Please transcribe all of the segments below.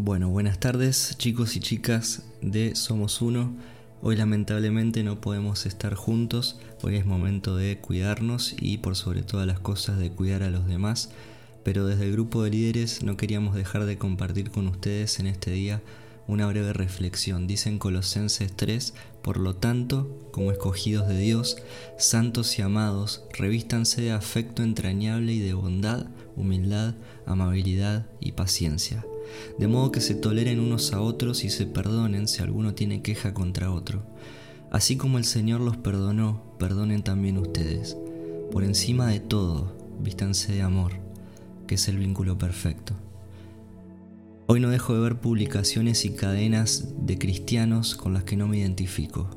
Bueno, buenas tardes chicos y chicas de Somos Uno. Hoy lamentablemente no podemos estar juntos, hoy es momento de cuidarnos y por sobre todas las cosas de cuidar a los demás, pero desde el grupo de líderes no queríamos dejar de compartir con ustedes en este día una breve reflexión. Dicen Colosenses 3, por lo tanto, como escogidos de Dios, santos y amados, revístanse de afecto entrañable y de bondad, humildad, amabilidad y paciencia de modo que se toleren unos a otros y se perdonen si alguno tiene queja contra otro. Así como el Señor los perdonó, perdonen también ustedes. Por encima de todo, vístanse de amor, que es el vínculo perfecto. Hoy no dejo de ver publicaciones y cadenas de cristianos con las que no me identifico.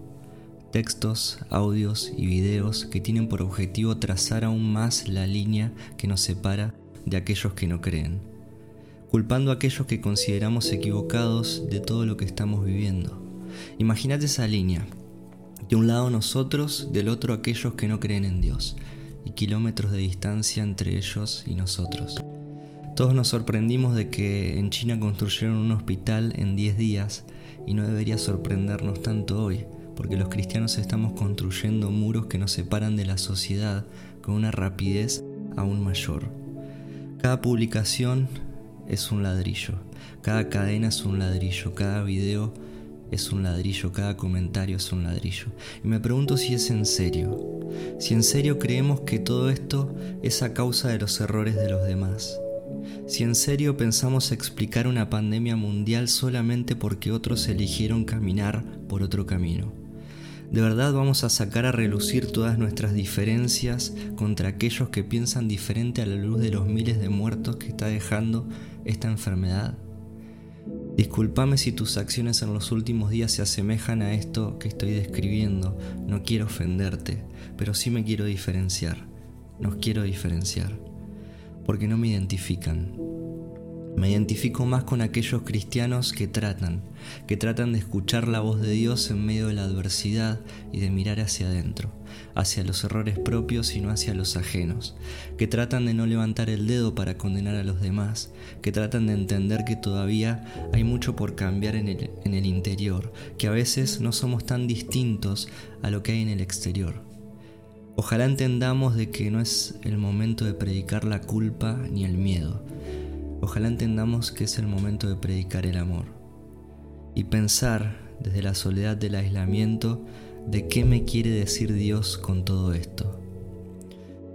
Textos, audios y videos que tienen por objetivo trazar aún más la línea que nos separa de aquellos que no creen culpando a aquellos que consideramos equivocados de todo lo que estamos viviendo. Imagínate esa línea. De un lado nosotros, del otro aquellos que no creen en Dios, y kilómetros de distancia entre ellos y nosotros. Todos nos sorprendimos de que en China construyeron un hospital en 10 días y no debería sorprendernos tanto hoy, porque los cristianos estamos construyendo muros que nos separan de la sociedad con una rapidez aún mayor. Cada publicación es un ladrillo. Cada cadena es un ladrillo. Cada video es un ladrillo. Cada comentario es un ladrillo. Y me pregunto si es en serio. Si en serio creemos que todo esto es a causa de los errores de los demás. Si en serio pensamos explicar una pandemia mundial solamente porque otros eligieron caminar por otro camino. ¿De verdad vamos a sacar a relucir todas nuestras diferencias contra aquellos que piensan diferente a la luz de los miles de muertos que está dejando esta enfermedad? Disculpame si tus acciones en los últimos días se asemejan a esto que estoy describiendo. No quiero ofenderte, pero sí me quiero diferenciar. Nos quiero diferenciar. Porque no me identifican. Me identifico más con aquellos cristianos que tratan, que tratan de escuchar la voz de Dios en medio de la adversidad y de mirar hacia adentro, hacia los errores propios y no hacia los ajenos, que tratan de no levantar el dedo para condenar a los demás, que tratan de entender que todavía hay mucho por cambiar en el, en el interior, que a veces no somos tan distintos a lo que hay en el exterior. Ojalá entendamos de que no es el momento de predicar la culpa ni el miedo, Ojalá entendamos que es el momento de predicar el amor y pensar desde la soledad del aislamiento de qué me quiere decir Dios con todo esto.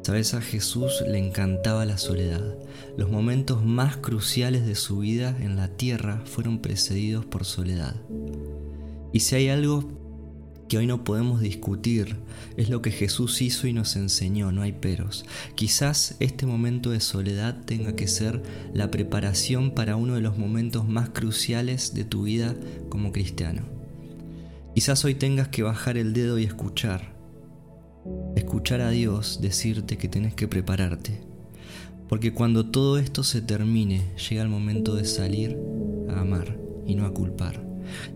Sabes, a Jesús le encantaba la soledad. Los momentos más cruciales de su vida en la tierra fueron precedidos por soledad. Y si hay algo que hoy no podemos discutir, es lo que Jesús hizo y nos enseñó, no hay peros. Quizás este momento de soledad tenga que ser la preparación para uno de los momentos más cruciales de tu vida como cristiano. Quizás hoy tengas que bajar el dedo y escuchar. Escuchar a Dios decirte que tenés que prepararte. Porque cuando todo esto se termine, llega el momento de salir a amar y no a culpar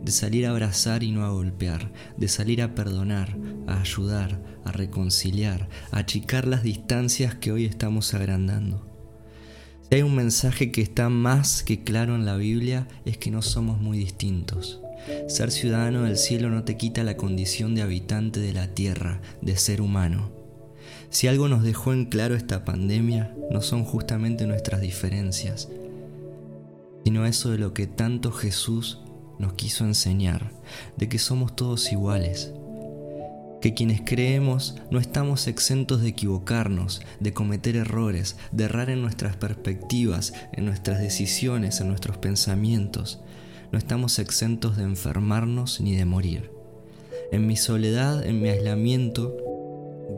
de salir a abrazar y no a golpear, de salir a perdonar, a ayudar, a reconciliar, a achicar las distancias que hoy estamos agrandando. Si hay un mensaje que está más que claro en la Biblia es que no somos muy distintos. Ser ciudadano del cielo no te quita la condición de habitante de la tierra, de ser humano. Si algo nos dejó en claro esta pandemia, no son justamente nuestras diferencias, sino eso de lo que tanto Jesús nos quiso enseñar de que somos todos iguales, que quienes creemos no estamos exentos de equivocarnos, de cometer errores, de errar en nuestras perspectivas, en nuestras decisiones, en nuestros pensamientos. No estamos exentos de enfermarnos ni de morir. En mi soledad, en mi aislamiento,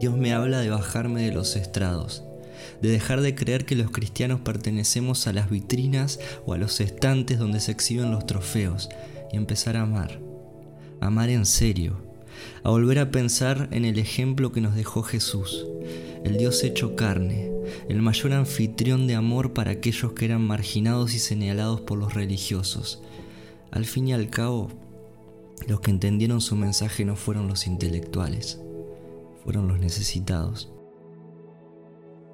Dios me habla de bajarme de los estrados, de dejar de creer que los cristianos pertenecemos a las vitrinas o a los estantes donde se exhiben los trofeos y empezar a amar, amar en serio, a volver a pensar en el ejemplo que nos dejó Jesús, el Dios hecho carne, el mayor anfitrión de amor para aquellos que eran marginados y señalados por los religiosos. Al fin y al cabo, los que entendieron su mensaje no fueron los intelectuales, fueron los necesitados.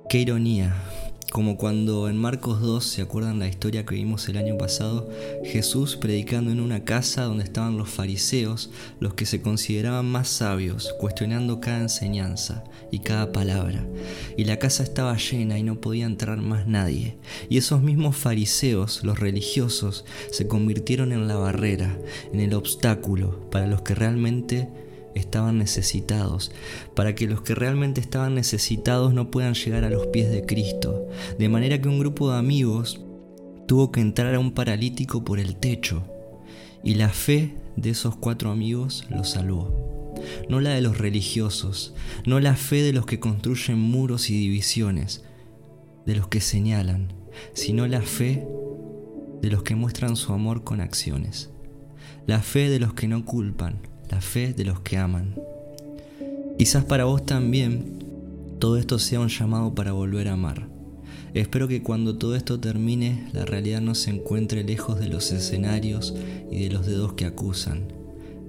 Qué ironía como cuando en Marcos 2, ¿se acuerdan la historia que vimos el año pasado? Jesús predicando en una casa donde estaban los fariseos, los que se consideraban más sabios, cuestionando cada enseñanza y cada palabra. Y la casa estaba llena y no podía entrar más nadie. Y esos mismos fariseos, los religiosos, se convirtieron en la barrera, en el obstáculo para los que realmente estaban necesitados, para que los que realmente estaban necesitados no puedan llegar a los pies de Cristo. De manera que un grupo de amigos tuvo que entrar a un paralítico por el techo, y la fe de esos cuatro amigos lo salvó. No la de los religiosos, no la fe de los que construyen muros y divisiones, de los que señalan, sino la fe de los que muestran su amor con acciones, la fe de los que no culpan, la fe de los que aman. Quizás para vos también todo esto sea un llamado para volver a amar. Espero que cuando todo esto termine la realidad no se encuentre lejos de los escenarios y de los dedos que acusan,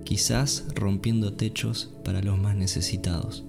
quizás rompiendo techos para los más necesitados.